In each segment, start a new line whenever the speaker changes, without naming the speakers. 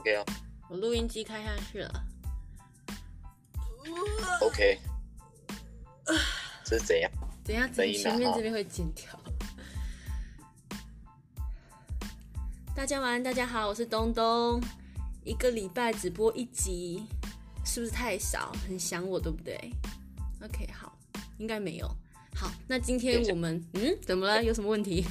OK 啊。
我录音机开下去了。
OK。这是怎样？
等下，等前面这边会剪掉。大家晚安，大家好，我是东东。一个礼拜只播一集，是不是太少？很想我，对不对？OK，好，应该没有。好，那今天我们嗯，怎么了？有什么问题？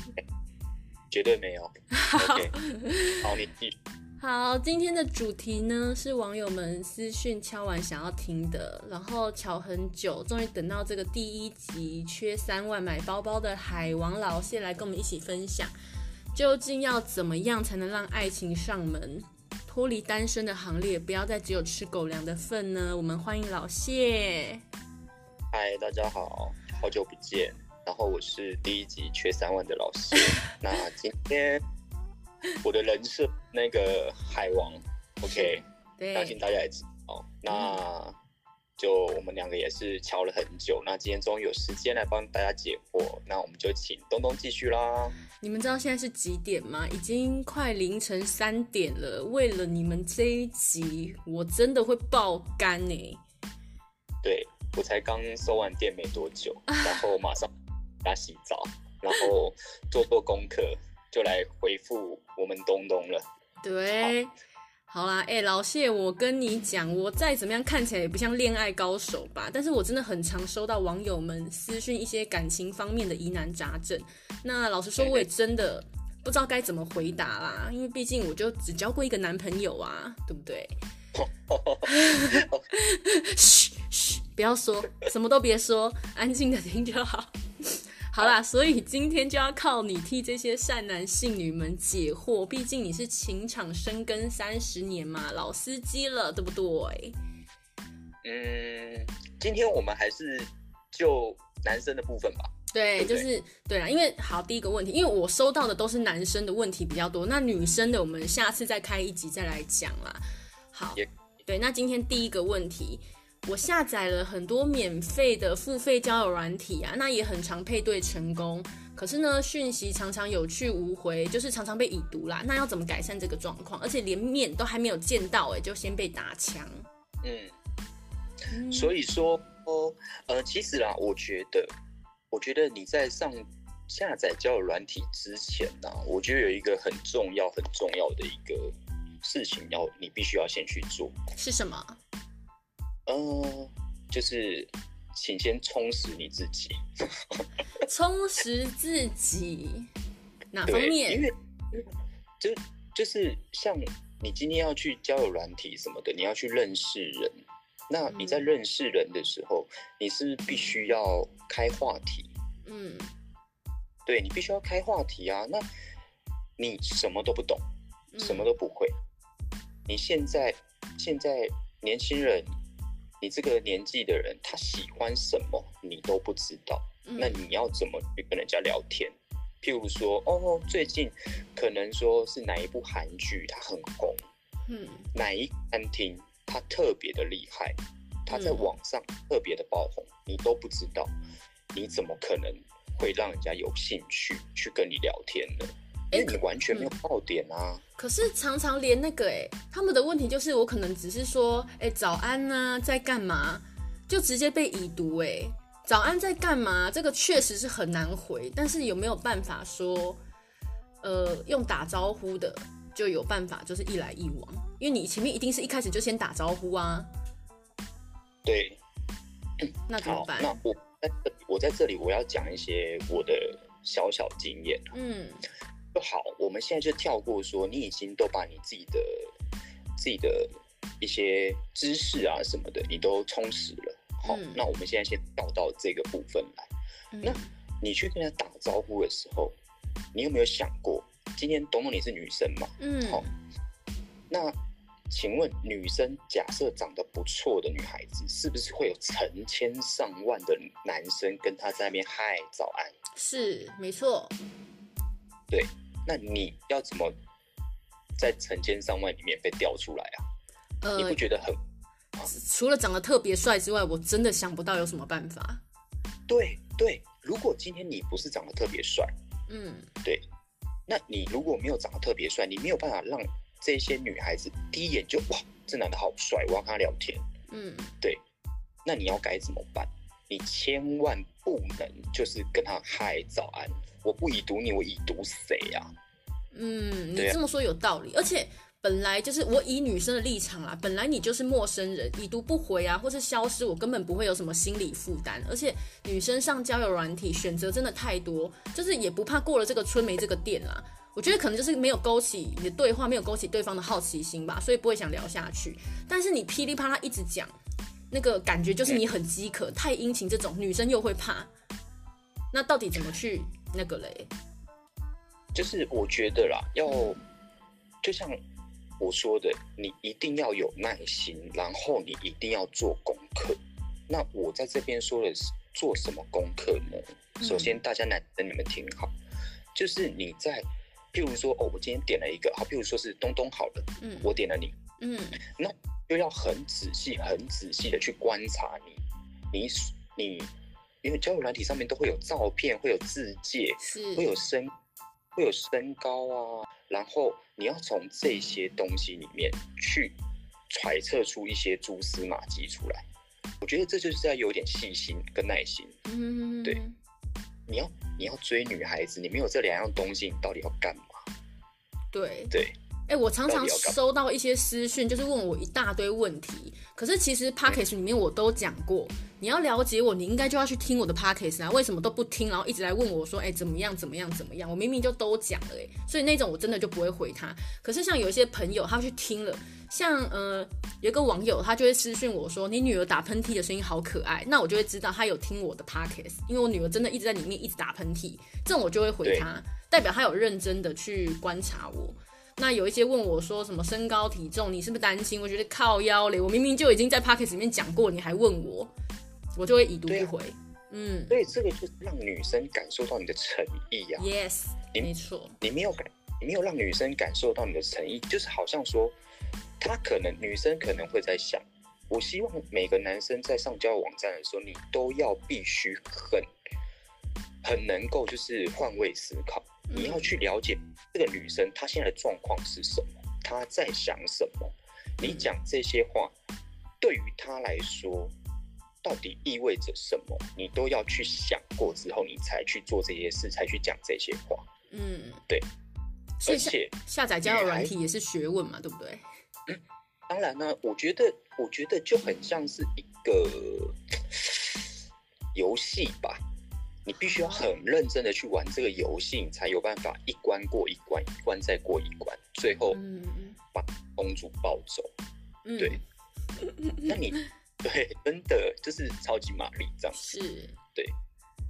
绝对没有。OK，好，你继续。
好，今天的主题呢是网友们私讯敲完想要听的，然后敲很久，终于等到这个第一集，缺三万买包包的海王老谢来跟我们一起分享，究竟要怎么样才能让爱情上门，脱离单身的行列，不要再只有吃狗粮的份呢？我们欢迎老谢。
嗨，大家好，好久不见。然后我是第一集缺三万的老谢。那今天我的人设那个海王，OK，相信大家也知道。那就我们两个也是敲了很久，那今天终于有时间来帮大家解惑。那我们就请东东继续啦。
你们知道现在是几点吗？已经快凌晨三点了。为了你们这一集，我真的会爆肝呢。
对，我才刚收完店没多久，然后马上。来洗澡，然后做做功课，就来回复我们东东了。
对，好，啦，哎、欸，老谢，我跟你讲，我再怎么样看起来也不像恋爱高手吧，但是我真的很常收到网友们私讯一些感情方面的疑难杂症。那老实说，我也真的不知道该怎么回答啦，因为毕竟我就只交过一个男朋友啊，对不对？嘘嘘，不要说，什么都别说，安静的听就好。好啦，所以今天就要靠你替这些善男信女们解惑，毕竟你是情场深耕三十年嘛，老司机了，对不对？
嗯，今天我们还是就男生的部分吧。
对，对对就是对啦，因为好，第一个问题，因为我收到的都是男生的问题比较多，那女生的我们下次再开一集再来讲啦。好.对，那今天第一个问题。我下载了很多免费的付费交友软体啊，那也很常配对成功，可是呢，讯息常常有去无回，就是常常被已读啦。那要怎么改善这个状况？而且连面都还没有见到，哎，就先被打枪。
嗯，所以说，哦，呃，其实啦，我觉得，我觉得你在上下载交友软体之前呢，我觉得有一个很重要、很重要的一个事情要你必须要先去做，
是什么？
嗯，就是，请先充实你自己。
充实自己，哪方面？
因为，就就是像你今天要去交友软体什么的，你要去认识人。那你在认识人的时候，嗯、你是必须要开话题。嗯，对，你必须要开话题啊。那你什么都不懂，什么都不会。嗯、你现在现在年轻人。你这个年纪的人，他喜欢什么，你都不知道。嗯、那你要怎么去跟人家聊天？譬如说，哦，最近可能说是哪一部韩剧它很红，嗯，哪一餐厅它特别的厉害，它在网上特别的爆红，嗯、你都不知道，你怎么可能会让人家有兴趣去跟你聊天呢？因为你完全没有爆点啊！
嗯、可是常常连那个哎，他们的问题就是我可能只是说哎早安呐、啊，在干嘛，就直接被已读哎。早安在干嘛？这个确实是很难回，但是有没有办法说，呃，用打招呼的就有办法，就是一来一往？因为你前面一定是一开始就先打招呼啊。
对，
那怎么办？
那我我在这里我要讲一些我的小小经验。嗯。就好，我们现在就跳过说，你已经都把你自己的自己的一些知识啊什么的，你都充实了。好，嗯、那我们现在先导到这个部分来。嗯、那你去跟他打招呼的时候，你有没有想过，今天东东你是女生嘛？嗯。好，那请问女生假设长得不错的女孩子，是不是会有成千上万的男生跟她在那边嗨早安？
是，没错。
对，那你要怎么在成千上万里面被调出来啊？呃，你不觉得很？
除了长得特别帅之外，我真的想不到有什么办法。
对对，如果今天你不是长得特别帅，嗯，对，那你如果没有长得特别帅，你没有办法让这些女孩子第一眼就哇，这男的好帅，我要跟他聊天。
嗯，
对。那你要该怎么办？你千万不能就是跟他嗨早安，我不已读你，我已读谁啊？
嗯，你这么说有道理，而且。本来就是我以女生的立场啊，本来你就是陌生人，已读不回啊，或是消失，我根本不会有什么心理负担。而且女生上交友软体选择真的太多，就是也不怕过了这个村没这个店啦。我觉得可能就是没有勾起你的对话，没有勾起对方的好奇心吧，所以不会想聊下去。但是你噼里啪啦一直讲，那个感觉就是你很饥渴，太殷勤这种女生又会怕。那到底怎么去那个嘞？
就是我觉得啦，要就像。我说的，你一定要有耐心，然后你一定要做功课。那我在这边说的是做什么功课呢？嗯、首先，大家男生你们听好，就是你在，譬如说，哦，我今天点了一个，好，譬如说是东东好了，嗯，我点了你，
嗯，
那就要很仔细、很仔细的去观察你，你你，因为交友软体上面都会有照片，会有字介，会有身，会有身高啊，然后。你要从这些东西里面去揣测出一些蛛丝马迹出来，我觉得这就是要有点细心跟耐心。
嗯，
对，你要你要追女孩子，你没有这两样东西，你到底要干嘛？
对
对。
哎、欸，我常常收到一些私讯，就是问我一大堆问题。可是其实 Podcast 里面我都讲过，你要了解我，你应该就要去听我的 Podcast 啊。为什么都不听，然后一直来问我说，哎、欸，怎么样，怎么样，怎么样？我明明就都讲了，哎，所以那种我真的就不会回他。可是像有一些朋友，他去听了，像呃，有一个网友，他就会私讯我说，你女儿打喷嚏的声音好可爱，那我就会知道他有听我的 Podcast，因为我女儿真的一直在里面一直打喷嚏，这种我就会回他，代表他有认真的去观察我。那有一些问我说什么身高体重，你是不是担心？我觉得靠腰嘞，我明明就已经在 Podcast 里面讲过，你还问我，我就会已读不回。啊、嗯，
所以这个就是让女生感受到你的诚意呀、啊。
Yes，没错，
你没有感，你没有让女生感受到你的诚意，就是好像说，她可能女生可能会在想，我希望每个男生在上交友网站的时候，你都要必须很很能够就是换位思考。你要去了解这个女生她现在的状况是什么，她在想什么。你讲这些话，对于她来说，到底意味着什么？你都要去想过之后，你才去做这些事，才去讲这些话。
嗯，
对。
而且下载交友软体也是学问嘛，对不对？
嗯，当然呢，我觉得，我觉得就很像是一个游戏吧。你必须要很认真的去玩这个游戏，你才有办法一关过一关，一关再过一关，最后把公主抱走。
嗯、
对，那你 对真的就是超级玛丽这样子。
是，
对。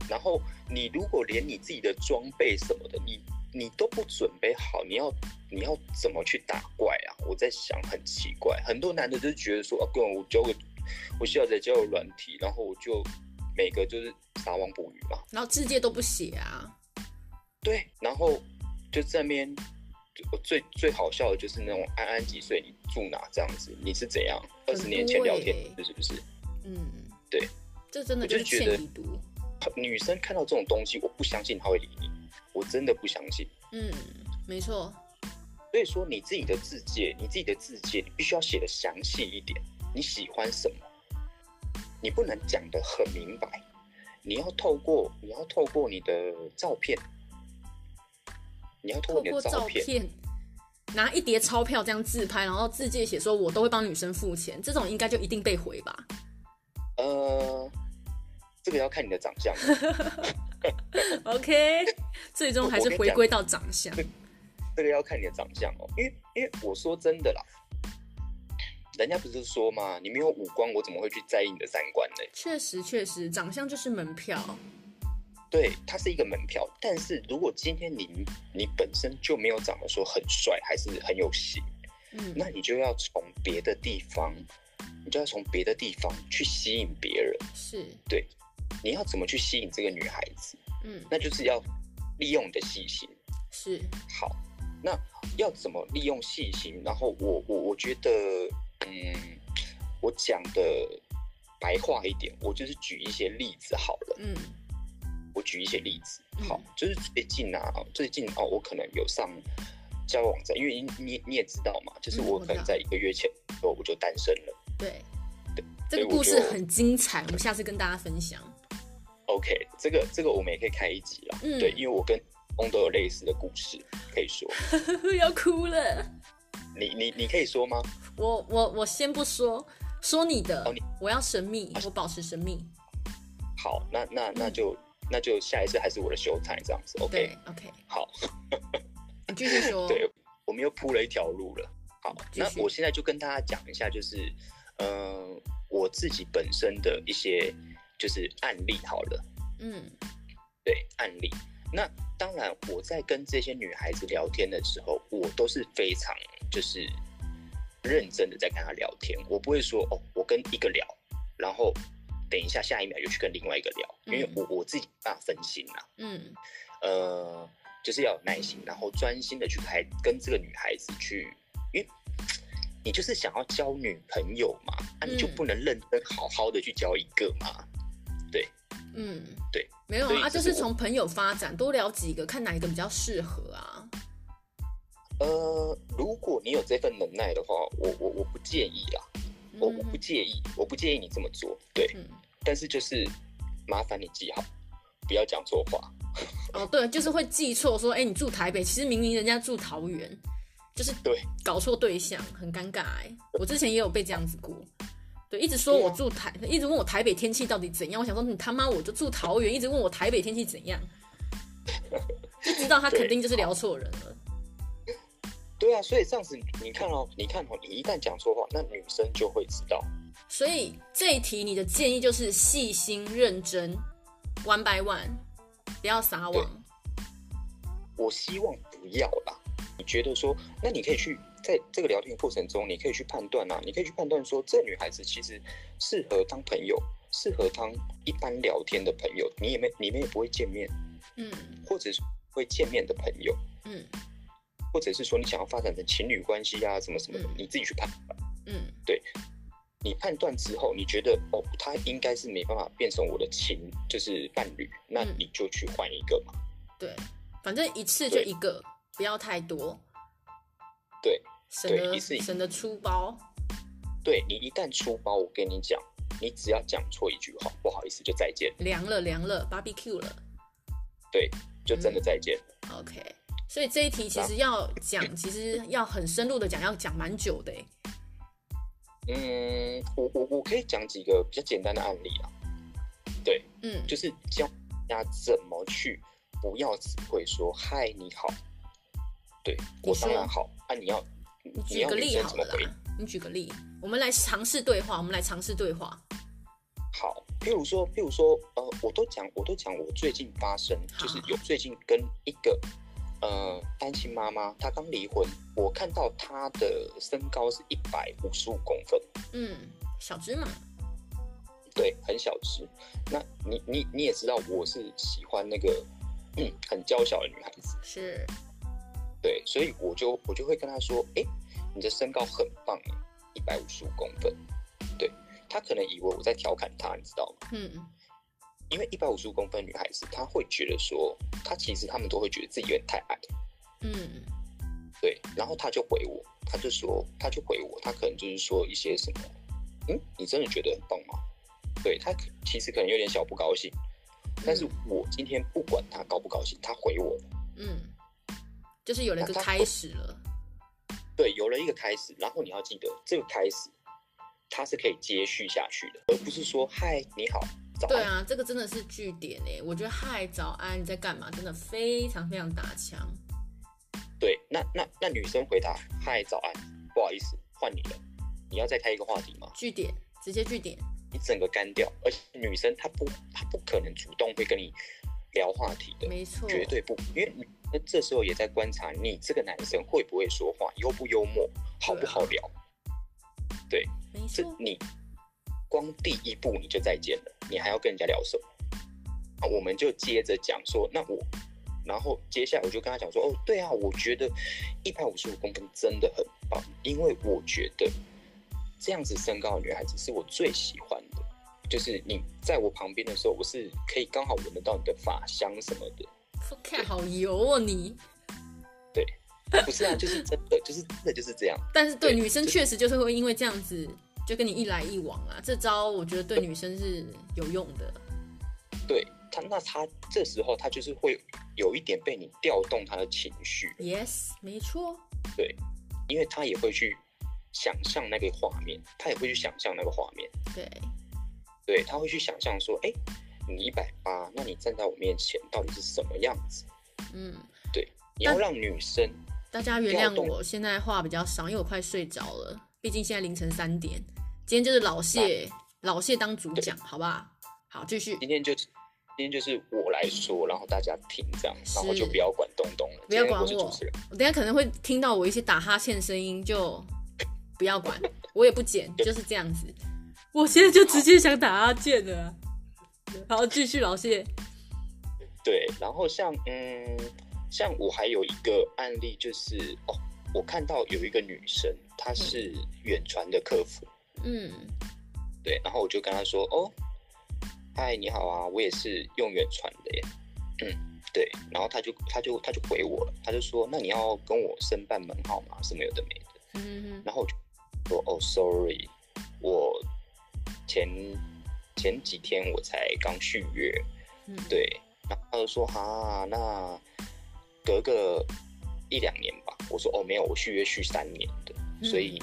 然后你如果连你自己的装备什么的，你你都不准备好，你要你要怎么去打怪啊？我在想，很奇怪，很多男的就觉得说啊，跟我交个，我下载交友软体，然后我就。每个就是撒网捕鱼嘛，
然后字界都不写啊，
对，然后就这边，我最最好笑的就是那种安安几岁，你住哪这样子，你是怎样？二十年前聊天是不是？
嗯，
对，
这真的就是欠已读。
女生看到这种东西，我不相信她会理你，我真的不相信。
嗯，没错。
所以说你自己的字界，你自己的字界，你必须要写的详细一点。你喜欢什么？你不能讲得很明白，你要透过你要透过你的照片，你要透过你的照片，
照片拿一叠钞票这样自拍，然后自介写说我都会帮女生付钱，这种应该就一定被回吧？
呃，这个要看你的长相。
OK，最终还是回归到长相。
这个要看你的长相哦，因为因为我说真的啦。人家不是说吗？你没有五官，我怎么会去在意你的三观呢？
确实，确实，长相就是门票。
对，它是一个门票。但是如果今天你你本身就没有长得说很帅，还是很有型，
嗯，
那你就要从别的地方，你就要从别的地方去吸引别人。
是，
对，你要怎么去吸引这个女孩子？
嗯，
那就是要利用你的细心。
是，
好，那要怎么利用细心？然后我我我觉得。嗯，我讲的白话一点，我就是举一些例子好了。
嗯，
我举一些例子，好，
嗯、
就是最近啊，最近哦，我可能有上交友网站，因为你你你也知道嘛，就是我可能在一个月前，我我就单身了。
对，对，这个故事很精彩，我们下次跟大家分享。
OK，这个这个我们也可以开一集了。嗯，对，因为我跟翁都有类似的故事可以说。
要哭了。
你你你可以说吗？
我我我先不说，说你的。哦，你我要神秘，我保持神秘。
好，那那那就、嗯、那就下一次还是我的 show time 这样子。OK
OK，
好。
你继续说。
对，我们又铺了一条路了。好，那我现在就跟大家讲一下，就是呃，我自己本身的一些就是案例好了。嗯，对，案例。那当然，我在跟这些女孩子聊天的时候，我都是非常就是认真的在跟她聊天。我不会说哦，我跟一个聊，然后等一下下一秒又去跟另外一个聊，因为我我自己没办法分心呐。嗯，呃。就是要有耐心，然后专心的去开跟这个女孩子去，因为你就是想要交女朋友嘛，那、你就不能认真好好的去交一个嘛？对，嗯，对，
没有啊，就是从朋友发展，多聊几个，看哪一个比较适合啊。
呃，如果你有这份能耐的话，我我我不介意啦，我我不介意，我不介意你这么做，对，嗯、但是就是麻烦你记好，不要讲错话。
哦，对，就是会记错，说，哎，你住台北，其实明明人家住桃园，就是对，搞错对象，很尴尬。哎，我之前也有被这样子过，对，一直说我住台，一直问我台北天气到底怎样。我想说，你他妈我就住桃园，一直问我台北天气怎样，就知道他肯定就是聊错人了。
对啊，所以这样子，你看哦，你看哦，你一旦讲错话，那女生就会知道。
所以这一题你的建议就是细心认真，one by one。不要撒网，
我希望不要啦。你觉得说，那你可以去在这个聊天过程中，你可以去判断啊，你可以去判断说，这女孩子其实适合当朋友，适合当一般聊天的朋友。你也没，你们也不会见面，嗯，或者是会见面的朋友，嗯，或者是说你想要发展成情侣关系啊，什么什么的，嗯，你自己去判断，嗯，对。你判断之后，你觉得哦，他应该是没办法变成我的情，就是伴侣，那你就去换一个嘛。
对，反正一次就一个，不要太多。
对，
省得省得出包。
对，你一旦出包，我跟你讲，你只要讲错一句话，不好意思，就再见。
凉了凉了，barbecue 了。
对，就真的再见。
嗯、OK，所以这一题其实要讲，啊、其实要很深入的讲，要讲蛮久的。
嗯，我我我可以讲几个比较简单的案例啊，对，嗯，就是教大家怎么去，不要只会说嗨你好，对我当然好，啊你要
你举个例好了啦，你举个例，我们来尝试对话，我们来尝试对话。
好，譬如说譬如说，呃，我都讲我都讲我最近发生，就是有最近跟一个。呃，单亲妈妈，她刚离婚。我看到她的身高是一百五十五公分，
嗯，小芝麻，
对，很小只。那你你你也知道，我是喜欢那个嗯很娇小的女孩子，
是，
对，所以我就我就会跟她说，哎，你的身高很棒，一百五十五公分。对，他可能以为我在调侃他，你知道吗？嗯。因为一百五十五公分女孩子，她会觉得说，她其实他们都会觉得自己有点太矮。嗯，对。然后他就回我，他就说，他就回我，他可能就是说一些什么，嗯，你真的觉得很棒吗？对，他其实可能有点小不高兴。但是我今天不管他高不高兴，他回我。
嗯，就是有了一个开始了。
对，有了一个开始。然后你要记得，这个开始，它是可以接续下去的，而不是说嗨，你好。
早对啊，这个真的是据点哎，我觉得嗨早安你在干嘛，真的非常非常打枪。
对，那那那女生回答嗨早安，不好意思，换你了，你要再开一个话题吗？
据点，直接据点，
你整个干掉，而且女生她不她不可能主动会跟你聊话题的，
没错，
绝对不，因为那这时候也在观察你这个男生会不会说话，幽不幽默，好不好聊，对，啊、对，
没错，
你。光第一步你就再见了，你还要跟人家聊什么？啊，我们就接着讲说，那我，然后接下来我就跟他讲说，哦，对啊，我觉得一百五十五公分真的很棒，因为我觉得这样子身高的女孩子是我最喜欢的，就是你在我旁边的时候，我是可以刚好闻得到你的发香什么的。
看好油哦你。
对，不是啊，就是真的，就是真的就是这样。
但是对，对女生确实就是会因为这样子，就跟你一来一往啊。这招我觉得对女生是有用的。
对他，那他这时候他就是会有一点被你调动他的情绪。
Yes，没错。
对，因为他也会去想象那个画面，他也会去想象那个画面。
对，
对，他会去想象说，哎，你一百八，那你站在我面前到底是什么样子？嗯，对，你要让女生。
大家原谅我，现在话比较少，因为我快睡着了。毕竟现在凌晨三点，今天就是老谢，老谢当主讲，好不好？好，继续。
今天就今天就是我来说，然后大家听这样，然后就不要管东东了，
不要管我。我等下可能会听到我一些打哈欠声音，就 不要管，我也不剪，就是这样子。我现在就直接想打哈欠了。好，继续老谢。
对，然后像嗯。像我还有一个案例，就是哦，我看到有一个女生，她是远传的客服，嗯，对，然后我就跟她说，哦，嗨，你好啊，我也是用远传的耶，嗯，对，然后她就她就她就回我了，她就说，那你要跟我申办门号吗？什么有的没的，嗯哼，然后我就说，哦，sorry，我前前几天我才刚续约，嗯，对，然后他就说，哈，那。隔个一两年吧，我说哦，没有，我续约续三年的，所以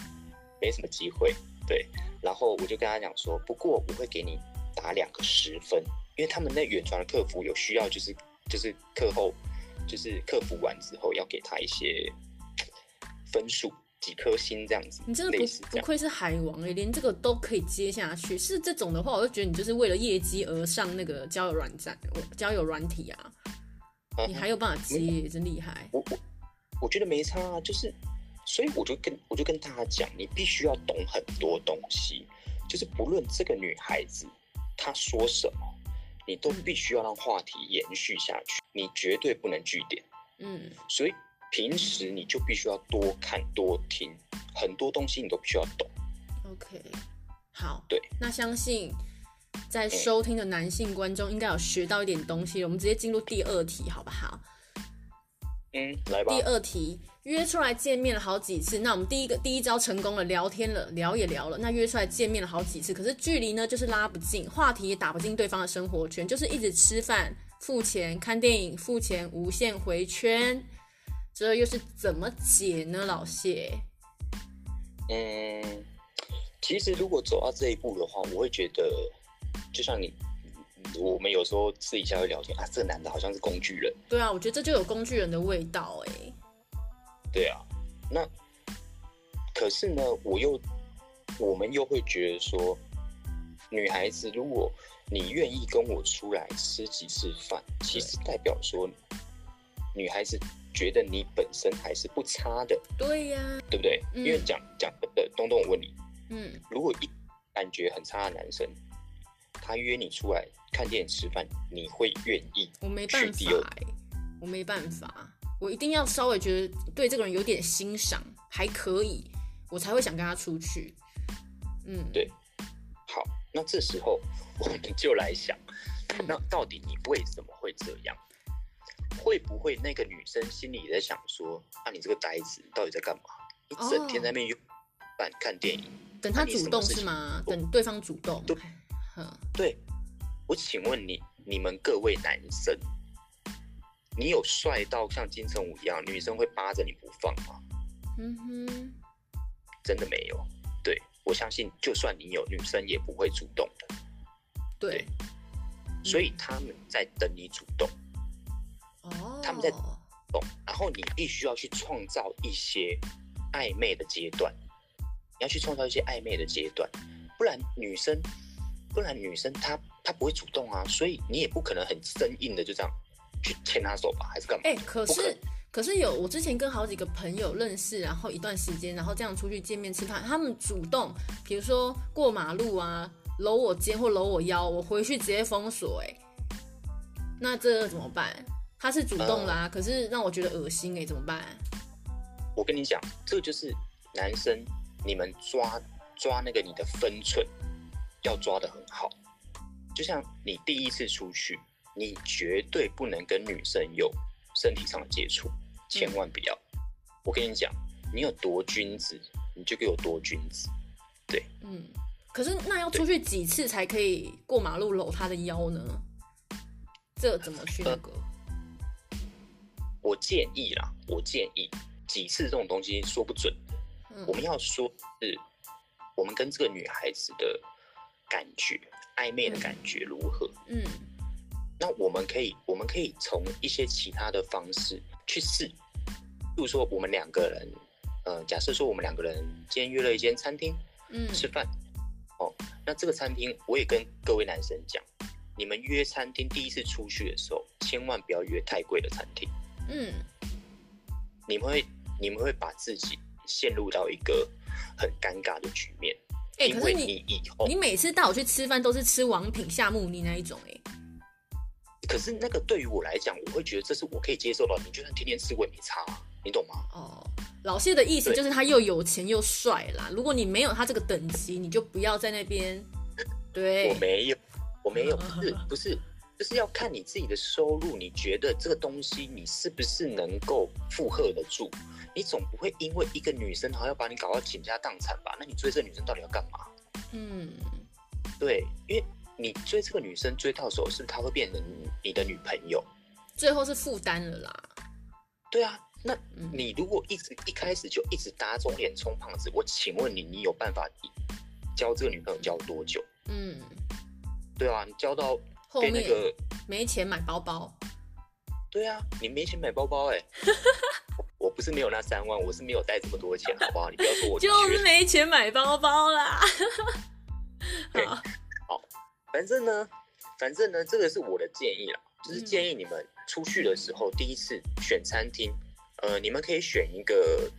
没什么机会。对，然后我就跟他讲说，不过我会给你打两个十分，因为他们那远传的客服有需要，就是就是课后就是客服完之后要给他一些分数，几颗星这样子。
你真的不不愧是海王哎，连这个都可以接下去。是这种的话，我就觉得你就是为了业绩而上那个交友软站，交友软体啊。你还有办法接，嗯、真厉害！
我我我觉得没差啊，就是，所以我就跟我就跟大家讲，你必须要懂很多东西，就是不论这个女孩子她说什么，你都必须要让话题延续下去，你绝对不能据点。嗯，所以平时你就必须要多看多听，很多东西你都必须要懂。
OK，好，
对，
那相信。在收听的男性观众应该有学到一点东西，我们直接进入第二题好不好？
嗯，来吧。
第二题，约出来见面了好几次，那我们第一个第一招成功了，聊天了，聊也聊了，那约出来见面了好几次，可是距离呢就是拉不近，话题也打不进对方的生活圈，就是一直吃饭、付钱、看电影、付钱、无限回圈，这又是怎么解呢？老谢？
嗯，其实如果走到这一步的话，我会觉得。就像你，我们有时候私底下会聊天啊，这个男的好像是工具人。
对啊，我觉得这就有工具人的味道哎。
对啊，那可是呢，我又我们又会觉得说，女孩子，如果你愿意跟我出来吃几次饭，其实代表说女孩子觉得你本身还是不差的。
对呀、啊，
对不对？嗯、因为讲讲的东东，我问你，嗯，如果一感觉很差的男生。他约你出来看电影吃饭，你会愿意？
我没办法、欸，我没办法，我一定要稍微觉得对这个人有点欣赏，还可以，我才会想跟他出去。嗯，
对。好，那这时候我们就来想，那到底你为什么会这样？会不会那个女生心里也在想说，啊，你这个呆子到底在干嘛？一整天在那边用板看电影，
等他主动是吗？等对方主动。
对。对，我请问你，你们各位男生，你有帅到像金城武一样，女生会扒着你不放吗？嗯哼，真的没有。对，我相信，就算你有，女生也不会主动的。
对，对，
所以他们在等你主动。哦，他们在懂，然后你必须要去创造一些暧昧的阶段，你要去创造一些暧昧的阶段，不然女生。不然女生她她不会主动啊，所以你也不可能很生硬的就这样去牵她手吧，还是干嘛？
哎、欸，可是可，可是有我之前跟好几个朋友认识，然后一段时间，然后这样出去见面吃饭，他们主动，比如说过马路啊，搂我肩或搂我腰，我回去直接封锁。哎，那这怎么办？他是主动啦、可是让我觉得恶心哎，怎么办？
我跟你讲，这就是男生你们抓抓那个你的分寸。要抓的很好，就像你第一次出去，你绝对不能跟女生有身体上的接触，千万不要。我跟你讲，你有多君子，你就给我多君子。对，
嗯。可是那要出去几次才可以过马路搂他的腰呢？这怎么去那个？
呃，我建议啦，我建议几次这种东西说不准。嗯，我们要说是，我们跟这个女孩子的感觉暧昧的感觉如何？嗯，那我们可以，我们可以从一些其他的方式去试，比如说我们两个人，呃，假设说我们两个人今天约了一间餐厅，嗯，吃饭。哦，那这个餐厅我也跟各位男生讲，你们约餐厅第一次出去的时候，千万不要约太贵的餐厅。嗯，你们会你们会把自己陷入到一个很尴尬的局面。哎、欸，因为你以后
你每次带我去吃饭都是吃王品夏目尼那一种、欸，哎，
可是那个对于我来讲，我会觉得这是我可以接受的。你就算天天吃我也没差，你懂吗？哦。
老谢的意思就是他又有钱又帅啦。如果你没有他这个等级，你就不要在那边。对，
我没有，我没有，不是不是，就是要看你自己的收入。你觉得这个东西你是不是能够负荷得住？你总不会因为一个女生好像要把你搞到倾家荡产吧？那你追这个女生到底要干嘛？嗯，对，因为你追这个女生追到手，是不是她会变成你的女朋友？
最后是负担了啦。
对啊。那你如果一直一开始就一直打肿脸充胖子，我请问你，你有办法交这个女朋友交多久？嗯，对啊，你交到
后面没钱买包包。
对啊，你没钱买包包哎、欸，我不是没有那三万，我是没有带这么多钱，好不好？你不要说我
就是没钱买包包啦。
好，好，反正呢，反正呢，这个是我的建议啦，就是建议你们出去的时候，第一次选餐厅。呃，你们可以选一个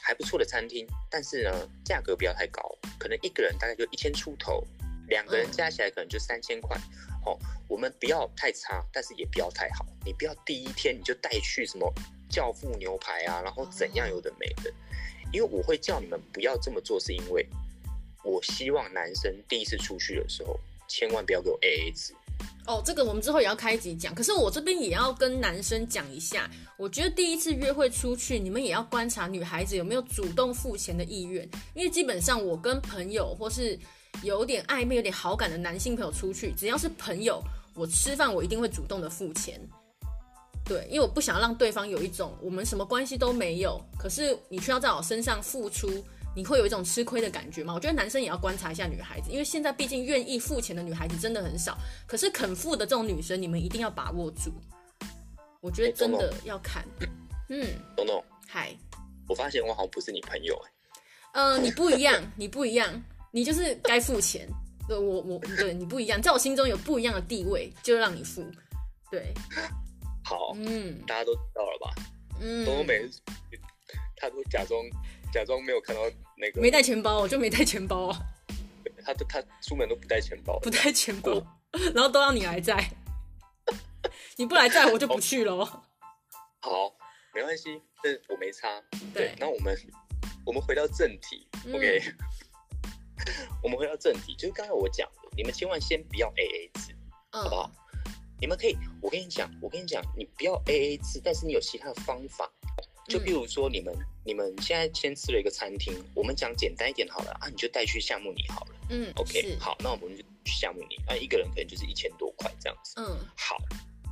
还不错的餐厅，但是呢，价格不要太高，可能一个人大概就一千出头，两个人加起来可能就三千块。我们不要太差，但是也不要太好。你不要第一天你就带去什么教父牛排啊，然后怎样有的没的。因为我会叫你们不要这么做，是因为我希望男生第一次出去的时候，千万不要给我 AA 制。
哦，这个我们之后也要开集讲。可是我这边也要跟男生讲一下，我觉得第一次约会出去，你们也要观察女孩子有没有主动付钱的意愿。因为基本上我跟朋友或是有点暧昧、有点好感的男性朋友出去，只要是朋友，我吃饭我一定会主动的付钱。对，因为我不想让对方有一种我们什么关系都没有，可是你却要在我身上付出。你会有一种吃亏的感觉吗？我觉得男生也要观察一下女孩子，因为现在毕竟愿意付钱的女孩子真的很少。可是肯付的这种女生，你们一定要把握住。我觉得真的要看。欸、嗯，
东东，
嗨，
我发现我好像不是你朋友哎。
呃，你不一样，你不一样，你就是该付钱。对，我我对你不一样，在我心中有不一样的地位，就让你付。对，
好，嗯，大家都知道了吧？嗯，东东每次他都假装。假装没有看到那个，
没带钱包，我就没带钱包啊。
他都他出门都不带钱包，
不带钱包，然后都让你来载。你不来载我就不去了。
好，没关系，但是我没差。对，那我们我们回到正题，OK。我们回到正题，就是刚才我讲的，你们千万先不要 AA 制，好不好？你们可以，我跟你讲，我跟你讲，你不要 AA 制，但是你有其他的方法。就比如说你们、嗯、你们现在先吃了一个餐厅，我们讲简单一点好了啊，你就带去夏目你好了。嗯，OK，好，那我们就去夏慕尼，那一个人可能就是一千多块这样子。嗯，好，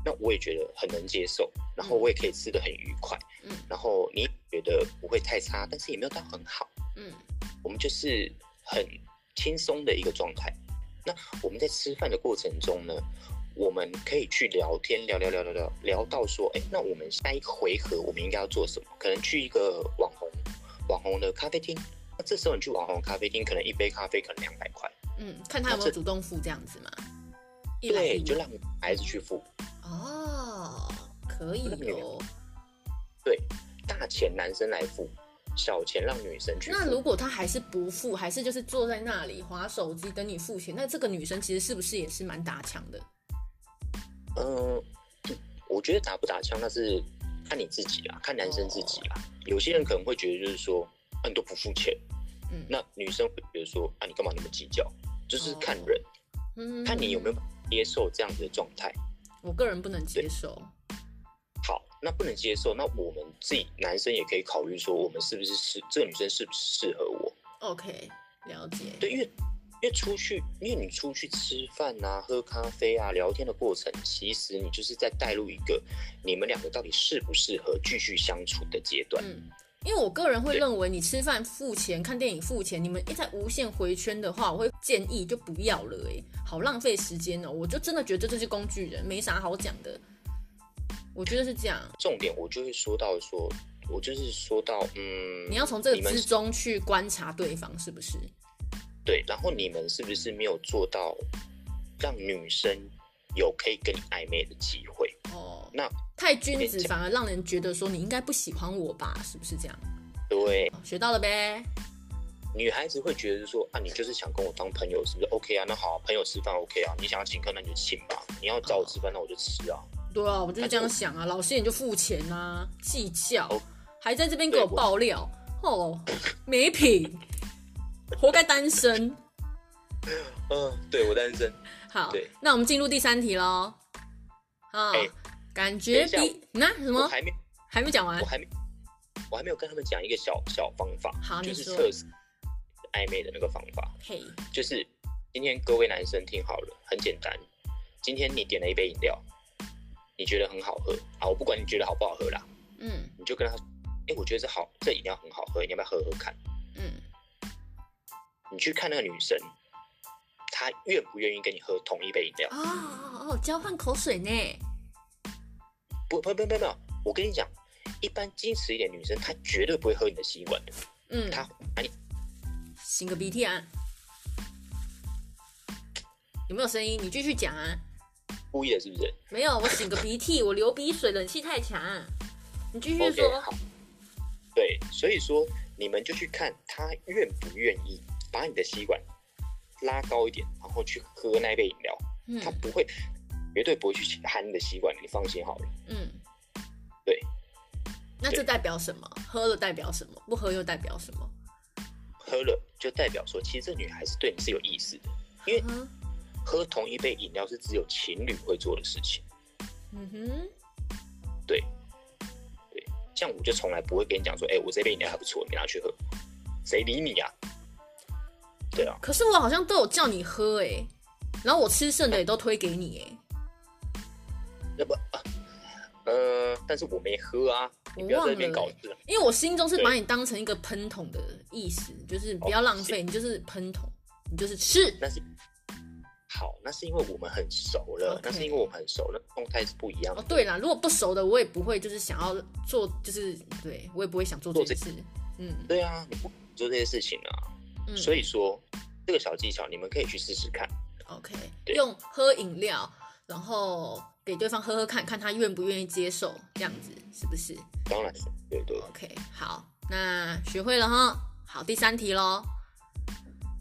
那我也觉得很能接受，然后我也可以吃的很愉快。嗯，然后你觉得不会太差，但是也没有到很好。嗯，我们就是很轻松的一个状态。那我们在吃饭的过程中呢，我们可以去聊天，聊聊聊聊聊，聊到说，哎，那我们下一个回合我们应该要做什么？可能去一个网红网红的咖啡厅。那这时候你去网红咖啡厅，可能一杯咖啡可能两百块。
嗯，看他有没有主动付这样子嘛？
对，就让孩子去付。
哦，可以哦。
对，大钱男生来付，小钱让女生去。
那如果他还是不付，还是就是坐在那里划手机等你付钱，那这个女生其实是不是也是蛮打枪的？
嗯，我觉得打不打枪那是看你自己啦，看男生自己啦。有些人可能会觉得就是说，啊，你都不付钱，嗯，那女生会觉得说，啊，你干嘛那么计较？就是看人，嗯，看你有没有接受这样子的状态。
我个人不能接受。
好，那不能接受，那我们自己男生也可以考虑说，我们是不是适这个女生是不是适合我
？OK，了解。
对，因为因为出去，因为你出去吃饭啊、喝咖啡啊、聊天的过程，其实你就是在带入一个你们两个到底适不适合继续相处的阶段。
嗯，因为我个人会认为，你吃饭付钱、看电影付钱，你们一再无限回圈的话，我会建议就不要了，哎，好浪费时间哦。我就真的觉得这是工具人，没啥好讲的。我觉得是这样，
重点我就会说到说，我就是说到，嗯，
你要从这个之中去观察对方是不是？
对，然后你们是不是没有做到让女生有可以跟你暧昧的机会？哦，那
太君子反而让人觉得说你应该不喜欢我吧？是不是这样？
对，
学到了呗。
女孩子会觉得说啊，你就是想跟我当朋友，是不是？OK 啊，那好啊，朋友吃饭 OK 啊，你想要请客那你就请吧，你要找我吃饭那我就吃啊。
对啊，我就是这样想啊，老实点就付钱啊，计较，哦、还在这边给我爆料，哦，没品，活该单身。
嗯，对我单身。
好，那我们进入第三题喽。啊，欸、感觉比那什么
还没
还没讲完，
我还没我还没有跟他们讲一个小小方法，
好，
就是测试暧昧的那个方法。
嘿，
就是今天各位男生听好了，很简单，今天你点了一杯饮料。你觉得很好喝啊？我不管你觉得好不好喝啦，
嗯，
你就跟他说，哎、欸，我觉得这好，这饮料很好喝，你要不要喝喝看？
嗯，
你去看那个女生，她愿不愿意跟你喝同一杯饮料？
哦哦哦，交换口水呢？
不不不不不，我跟你讲，一般矜持一点女生，她绝对不会喝你的吸管的。
嗯，
她把你
擤个鼻涕啊？有没有声音？你继续讲啊。
故意的，是不是？
没有，我擤个鼻涕，我流鼻水，冷气太强。你继续说。
Okay, 好。对，所以说你们就去看他愿不愿意把你的吸管拉高一点，然后去喝那杯饮料。嗯。他不会，绝对不会去含你的吸管，你放心好了。
嗯。
对。
那这代表什么？喝了代表什么？不喝又代表什么？
喝了就代表说，其实这女孩子对你是有意思的，因为。嗯喝同一杯饮料是只有情侣会做的事情。
嗯哼，
对，对，像我就从来不会跟你讲说，哎、欸，我这杯饮料还不错，你拿去喝，谁理你啊？对啊。
可是我好像都有叫你喝哎、欸，然后我吃剩的也都推给你哎、欸。
那不，呃，但是我没喝啊，你不要在那边搞事。
因为我心中是把你当成一个喷桶的意思，就是不要浪费，
哦、
你就是喷桶，你就是吃。
但是。好，那是因为我们很熟了.那是因为我们很熟了，状态是不一样的。
哦，对啦，如果不熟的，我也不会就是想要做，就是对我也不会想做这件事。嗯，
对啊，你不做这些事情啊。嗯，所以说这个小技巧你们可以去试试看。
OK，用喝饮料，然后给对方喝喝看看他愿不愿意接受，这样子是不是？
当然是，对对。
OK，好，那学会了哈。好，第三题喽。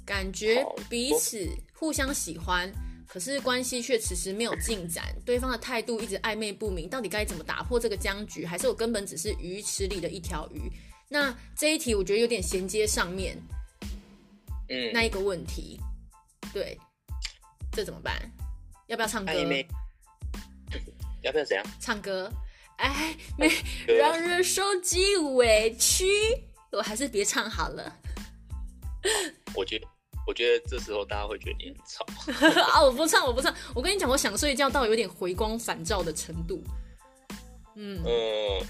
感觉彼此互相喜欢，可是关系却迟迟没有进展，对方的态度一直暧昧不明，到底该怎么打破这个僵局？还是我根本只是鱼池里的一条鱼？那这一题我觉得有点衔接上面，
嗯，
那一个问题，对，这怎么办？要不要唱歌？
要不要怎样？
唱歌？哎，没让人受尽委屈，我还是别唱好了。
我觉得。我觉得这时候大家会觉得你很吵
啊！我不唱，我不唱。我跟你讲，我想睡觉到有点回光返照的程度。嗯
嗯，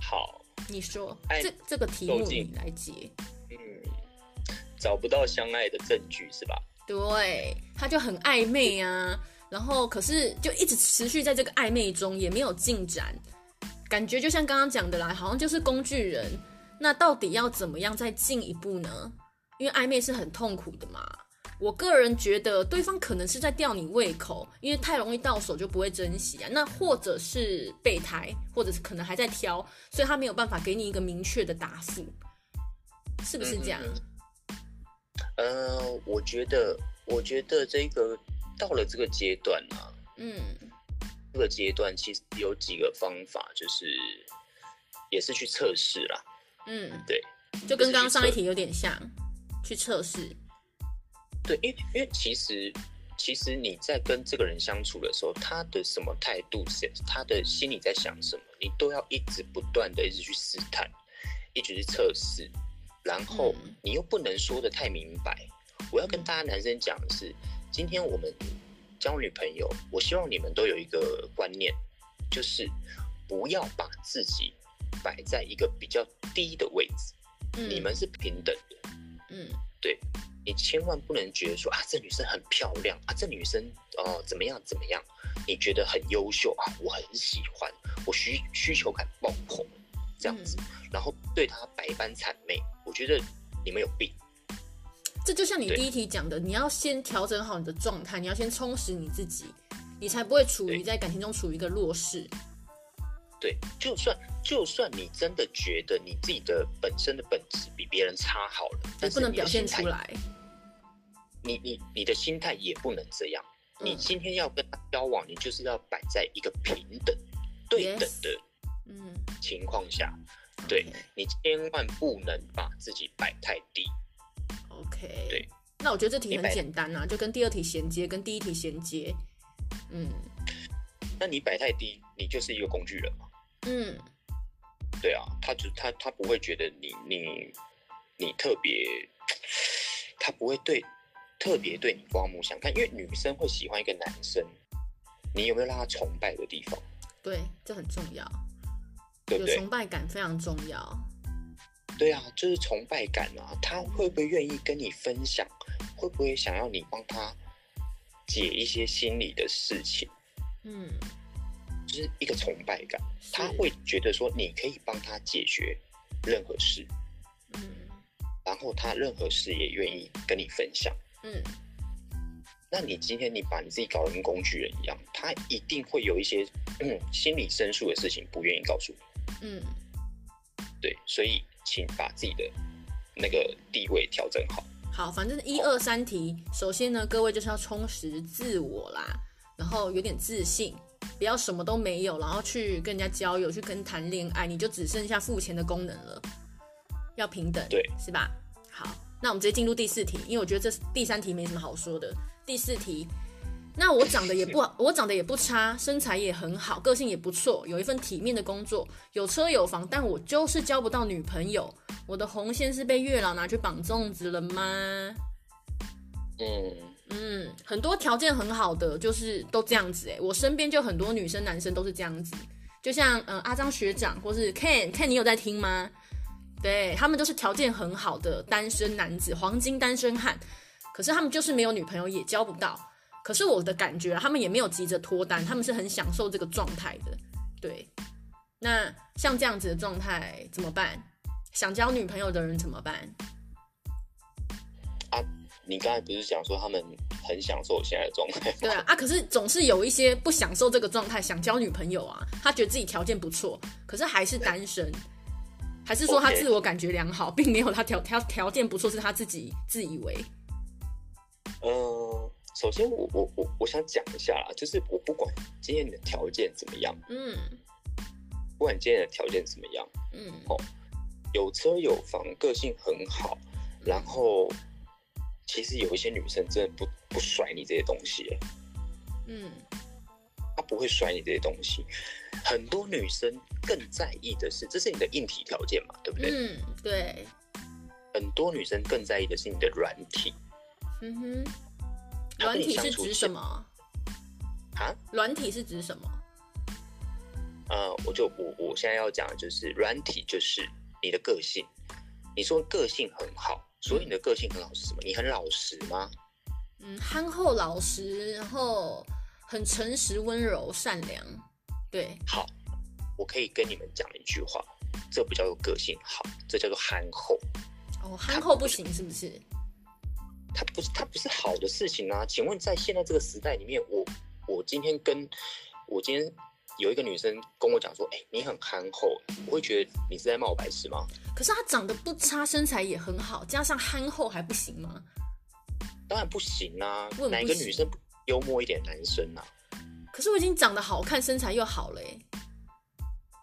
好，
你说这这个题目你来解。
嗯，找不到相爱的证据是吧？
对，他就很暧昧啊，然后可是就一直持续在这个暧昧中，也没有进展，感觉就像刚刚讲的啦，好像就是工具人。那到底要怎么样再进一步呢？因为暧昧是很痛苦的嘛，我个人觉得对方可能是在吊你胃口，因为太容易到手就不会珍惜啊。那或者是备胎，或者是可能还在挑，所以他没有办法给你一个明确的答复，是不是这样？
嗯，呃，我觉得，我觉得这个到了这个阶段啊，
嗯，
这个阶段其实有几个方法，就是也是去测试啦，
嗯，
对，
就跟刚刚上一题有点像。去测试，
对，因为因为其实其实你在跟这个人相处的时候，他的什么态度，是他的心里在想什么，你都要一直不断的一直去试探，一直去测试，然后你又不能说的太明白。我要跟大家男生讲的是，今天我们交女朋友，我希望你们都有一个观念，就是不要把自己摆在一个比较低的位置，嗯、你们是平等的，嗯，对。你千万不能觉得说啊，这女生很漂亮啊，这女生哦、呃、怎么样怎么样？你觉得很优秀啊，我很喜欢，我需需求感爆棚，这样子，嗯、然后对她百般谄媚，我觉得你们有病。
这就像你第一题讲的，你要先调整好你的状态，你要先充实你自己，你才不会处于在感情中处于一个弱势。
对，就算就算你真的觉得你自己的本身的本质比别人差好了，但是
不能表现出来。
你你你的心态也不能这样。嗯、你今天要跟他交往，你就是要摆在一个平等、对等的嗯情况下。嗯、对.你千万不能把自己摆太低。
OK。
对。
那我觉得这题很简单啊，就跟第二题衔接，跟第一题衔接。嗯。
那你摆太低，你就是一个工具人嘛。嗯。对啊，他就他他不会觉得你你你特别，他不会对。特别对你刮目相看，因为女生会喜欢一个男生，你有没有让他崇拜的地方？
对，这很重要，
对不对？
有崇拜感非常重要。
对啊，就是崇拜感啊，他会不会愿意跟你分享？会不会想要你帮他解一些心理的事情？嗯，就是一个崇拜感，他会觉得说你可以帮他解决任何事，嗯，然后他任何事也愿意跟你分享。嗯，那你今天你把你自己搞得跟工具人一样，他一定会有一些嗯心理申诉的事情不愿意告诉你。嗯，对，所以请把自己的那个地位调整好。
好，反正一二三题，首先呢，各位就是要充实自我啦，然后有点自信，不要什么都没有，然后去跟人家交友，去跟谈恋爱，你就只剩下付钱的功能了。要平等，
对，
是吧？好。那我们直接进入第四题，因为我觉得这第三题没什么好说的。第四题，那我长得也不好，我长得也不差，身材也很好，个性也不错，有一份体面的工作，有车有房，但我就是交不到女朋友。我的红线是被月老拿去绑粽子了吗？
嗯
嗯，很多条件很好的就是都这样子哎，我身边就很多女生男生都是这样子，就像嗯阿张学长或是 Ken Ken，你有在听吗？对，他们都是条件很好的单身男子，黄金单身汉，可是他们就是没有女朋友，也交不到。可是我的感觉，他们也没有急着脱单，他们是很享受这个状态的。对，那像这样子的状态怎么办？想交女朋友的人怎么办？
啊，你刚才不是讲说他们很享受现在的状态？
对啊，啊，可是总是有一些不享受这个状态，想交女朋友啊，他觉得自己条件不错，可是还是单身。还是说他自我感觉良好.并没有他条条条件不错，是他自己自以为。
嗯、呃，首先我我我我想讲一下啦，就是我不管今天你的条件怎么样，嗯，不管今天的条件怎么样，嗯，哦，有车有房，个性很好，然后其实有一些女生真的不不甩你这些东西，嗯。她不会甩你这些东西，很多女生更在意的是，这是你的硬体条件嘛，对不对？
嗯，对。
很多女生更在意的是你的软体。
嗯哼。软体是指什么？
啊？
软体是指什么？
呃，我就我我现在要讲的就是软体，就是你的个性。你说个性很好，所以你的个性很好是什么？你很老实吗？
嗯，憨厚老实，然后。很诚实、温柔、善良，对。
好，我可以跟你们讲一句话，这不叫做个性好，这叫做憨厚。
哦，憨厚不行，是不是？
它不是，它不是好的事情啊！请问，在现在这个时代里面，我我今天跟我今天有一个女生跟我讲说，哎、欸，你很憨厚，我会觉得你是在冒白痴吗？
可是她长得不差，身材也很好，加上憨厚还不行吗？
当然不行啊！哪一个女生不？幽默一点男生呐、啊，
可是我已经长得好看，身材又好了，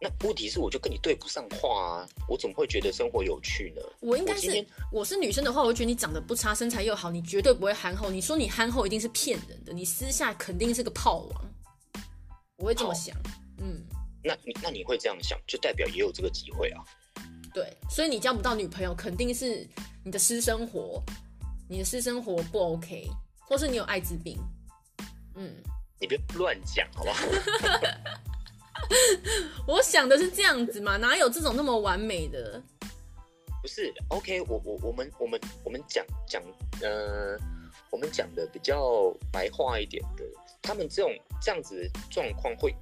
那
问题是我就跟你对不上话啊，我怎么会觉得生活有趣呢？
我应该是我，我是女生的话，我觉得你长得不差，身材又好，你绝对不会憨厚。你说你憨厚一定是骗人的，你私下肯定是个炮王，我会这么想。嗯，
那你那你会这样想，就代表也有这个机会啊。
对，所以你交不到女朋友，肯定是你的私生活，你的私生活不 OK，或是你有艾滋病。嗯，
你别乱讲，好不好？
我想的是这样子嘛，哪有这种那么完美的？
不是，OK，我我我们我们我们讲讲，呃，我们讲的比较白话一点的，他们这种这样子的状况会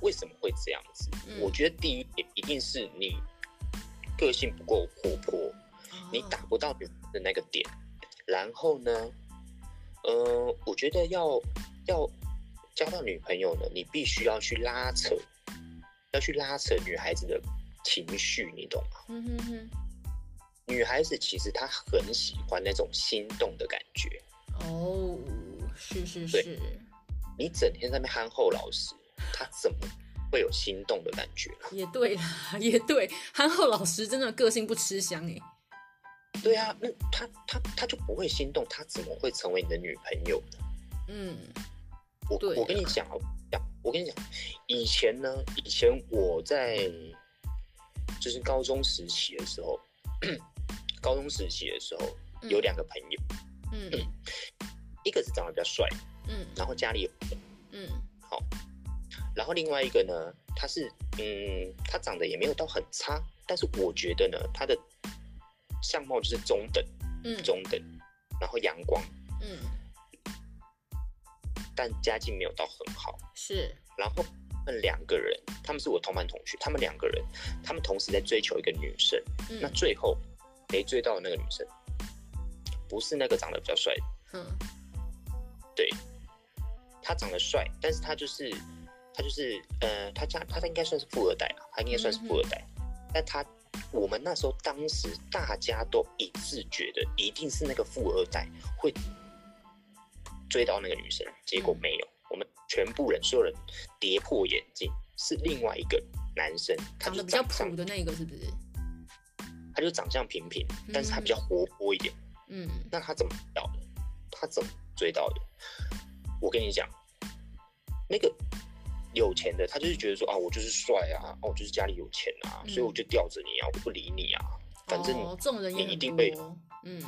为什么会这样子？嗯、我觉得第一点一定是你个性不够活泼，哦、你打不到你的那个点，然后呢，呃，我觉得要要。交到女朋友呢，你必须要去拉扯，要去拉扯女孩子的情绪，你懂吗？嗯哼哼。女孩子其实她很喜欢那种心动的感觉。
哦，是是是。
你整天在那边憨厚老实，他怎么会有心动的感觉？
也对啦，也对，憨厚老实真的个性不吃香哎。
对啊，那他他他就不会心动，他怎么会成为你的女朋友呢？嗯。我我跟你讲讲，我跟你讲，以前呢，以前我在就是高中时期的时候，高中时期的时候有两个朋友，嗯，一个是长得比较帅，嗯，然后家里有，嗯，好，然后另外一个呢，他是，嗯，他长得也没有到很差，但是我觉得呢，他的相貌就是中等，嗯，中等，然后阳光，嗯。但家境没有到很好，
是。
然后他们两个人，他们是我同班同学，他们两个人，他们同时在追求一个女生。嗯、那最后没追到的那个女生，不是那个长得比较帅的。嗯。对，他长得帅，但是他就是他就是呃，他家他应该算是富二代啊，他应该算是富二代。嗯、但他我们那时候当时大家都一致觉得，一定是那个富二代会。追到那个女生，结果没有。嗯、我们全部人，所有人跌破眼镜，是另外一个男生，他就长，
长得比较普的那个，是不是？
他就长相平平，但是他比较活泼一点。嗯，那他怎么到的？他怎么追到的？我跟你讲，那个有钱的，他就是觉得说啊，我就是帅啊，哦，我就是家里有钱啊，嗯、所以我就吊着你啊，我不理你啊，反正你、哦、这种人你一定会，嗯，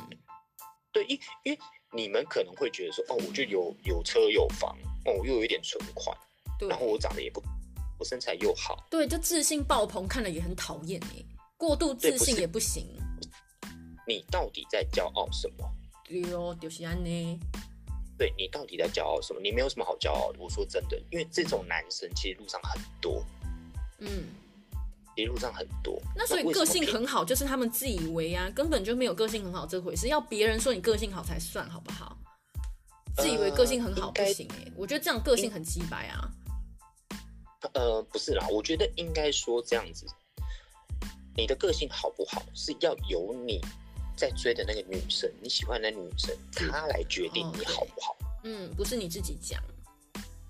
对，因因为。你们可能会觉得说，哦，我就有有车有房，哦，我又有一点存款，然后我长得也不，我身材又好，
对，就自信爆棚，看了也很讨厌哎，过度自信也不行。
不你到底在骄傲什么？
对哦，就是安呢。
对，你到底在骄傲什么？你没有什么好骄傲的。我说真的，因为这种男生其实路上很多。嗯。一路上很多，
那所以个性很好，就是他们自以为啊，根本就没有个性很好这回事，要别人说你个性好才算，好不好？自以为个性很好不行哎、欸，我觉得这样个性很鸡白啊。
呃，不是啦，我觉得应该说这样子，你的个性好不好是要由你在追的那个女生，你喜欢的那女生，她来决定你好不好。哦、
嗯，不是你自己讲，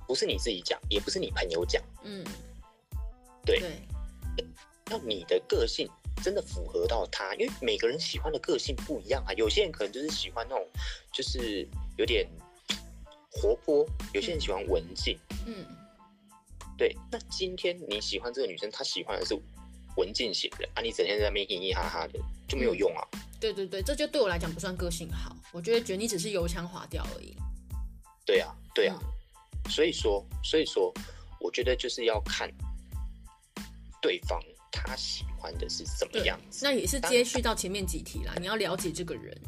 不是你自己讲，也不是你朋友讲。嗯，对。对那你的个性真的符合到她，因为每个人喜欢的个性不一样啊。有些人可能就是喜欢那种，就是有点活泼；有些人喜欢文静。嗯，对。那今天你喜欢这个女生，她喜欢的是文静型的啊，你整天在那边嘻嘻哈哈的就没有用啊。
对对对，这就对我来讲不算个性好，我觉得觉得你只是油腔滑调而已。
对啊，对啊。嗯，所以说，所以说，我觉得就是要看。对方他喜欢的是什么样子？
那也是接续到前面几题啦。你要了解这个人，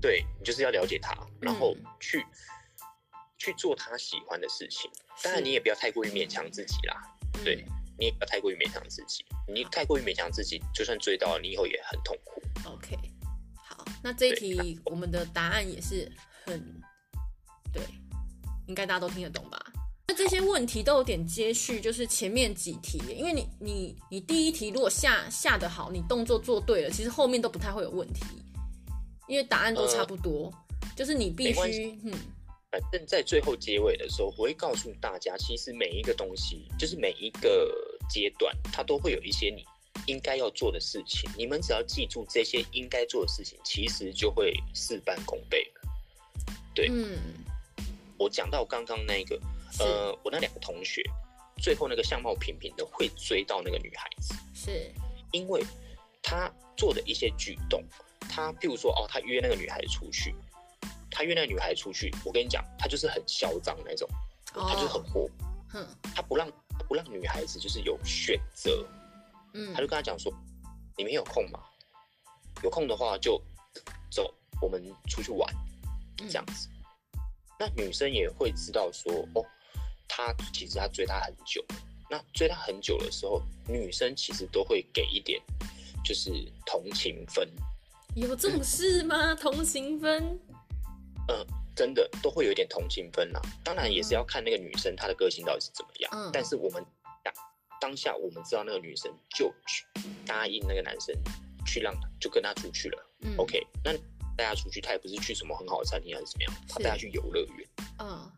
对，你就是要了解他，然后去、嗯、去做他喜欢的事情。当然，你也不要太过于勉强自己啦。是对，你也不要太过于勉强自己。你太过于勉强自己，就算追到了，你以后也很痛苦。
OK，好，那这一题我们的答案也是很对，应该大家都听得懂吧？那这些问题都有点接续，就是前面几题，因为你你你第一题如果下下得好，你动作做对了，其实后面都不太会有问题，因为答案都差不多，呃、就是你必须嗯，
反正在最后结尾的时候，我会告诉大家，其实每一个东西，就是每一个阶段，它都会有一些你应该要做的事情。你们只要记住这些应该做的事情，其实就会事半功倍了。对，嗯，我讲到刚刚那个，呃，我那两个同学，最后那个相貌平平的会追到那个女孩子，
是
因为他做的一些举动，他譬如说哦，他约那个女孩子出去，他约那个女孩出去，我跟你讲，他就是很嚣张那种，哦、他就是很活，嗯，他不让他不让女孩子就是有选择，嗯，他就跟他讲说，你们有空吗？有空的话就走，我们出去玩。这样子，那女生也会知道说，哦，他其实他追她很久，那追她很久的时候，女生其实都会给一点，就是同情分。
有这种事吗？嗯、同情分？
嗯，真的都会有一点同情分啦。当然也是要看那个女生她的个性到底是怎么样。嗯。但是我们当当下我们知道那个女生就去答应那个男生去让他就跟他出去了。嗯。OK，那。带他出去，他也不是去什么很好的餐厅还是怎么样，他带他去游乐园。嗯，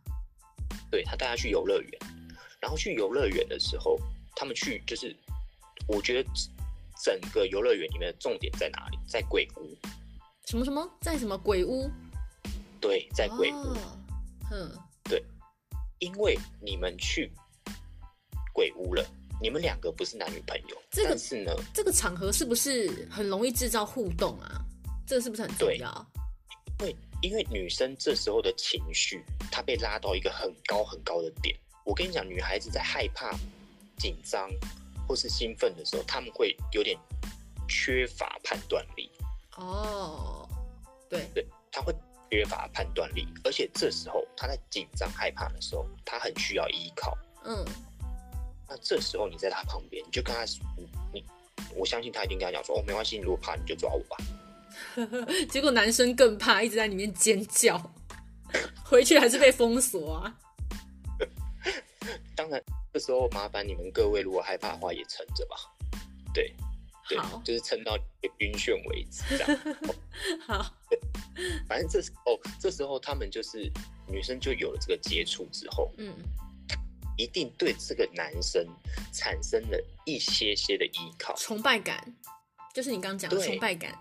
对，他带他去游乐园，然后去游乐园的时候，他们去就是，我觉得整个游乐园里面的重点在哪里？在鬼屋。
什么什么？在什么鬼屋？
对，在鬼屋。嗯，对，因为你们去鬼屋了，你们两个不是男女朋友，这个、但是呢，
这个场合是不是很容易制造互动啊？这个是不是很重要？
对，因为女生这时候的情绪，她被拉到一个很高很高的点。我跟你讲，女孩子在害怕、紧张或是兴奋的时候，她们会有点缺乏判断力。
哦，对
对，她会缺乏判断力，而且这时候他在紧张害怕的时候，他很需要依靠。嗯，那这时候你在他旁边，你就跟他，你你，我相信他一定跟他讲说：“哦，没关系，你如果怕，你就抓我吧。”
结果男生更怕，一直在里面尖叫，回去还是被封锁啊。
当然，这时候麻烦你们各位，如果害怕的话，也撑着吧。对，对，就是撑到晕眩为止，这样。
好，
反正这时候，这时候他们就是女生就有了这个接触之后，嗯，一定对这个男生产生了一些些的依靠、
崇拜感，就是你刚刚讲的崇拜感。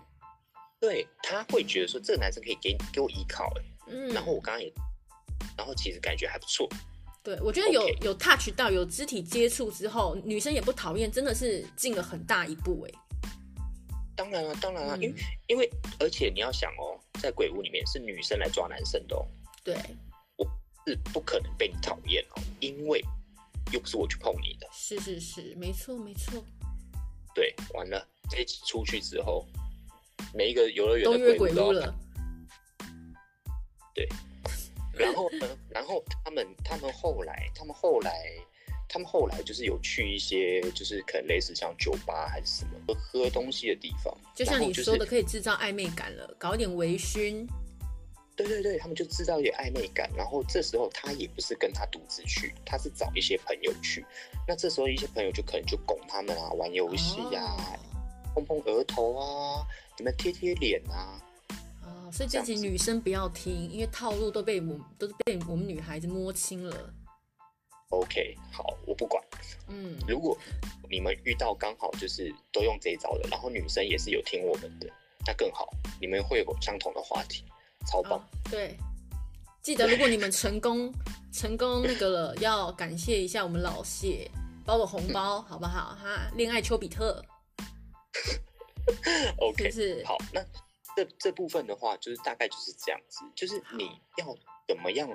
对，他会觉得说这个男生可以给给我依靠哎，嗯，然后我刚刚也，然后其实感觉还不错。
对，我觉得有有 touch 到有肢体接触之后，女生也不讨厌，真的是进了很大一步哎。
当然了，当然了，嗯、因为因为而且你要想哦，在鬼屋里面是女生来抓男生的哦。
对，
我是不可能被你讨厌哦，因为又不是我去碰你的。
是是是，没错没错。
对，完了这一次出去之后。每一个游乐园的鬼屋都要看，对，然后呢，然后他们他们后来他们后来他们后来就是有去一些就是可能类似像酒吧还是什么喝东西的地方，
就像你说的可以制造暧昧感了，搞一点微醺。
对对对，他们就制造一点暧昧感，然后这时候他也不是跟他独自去，他是找一些朋友去，那这时候一些朋友就可能就拱他们啊，玩游戏呀，碰碰额头啊。你们贴贴脸啊！
哦，所以这集女生不要听，因为套路都被我都是被我们女孩子摸清了。
OK，好，我不管。嗯，如果你们遇到刚好就是都用这一招的，然后女生也是有听我们的，那更好，你们会有相同的话题，超棒。哦、
对，记得如果你们成功 成功那个了，要感谢一下我们老谢，包个红包、嗯、好不好？哈，恋爱丘比特。
OK，是好，那这这部分的话，就是大概就是这样子，就是你要怎么样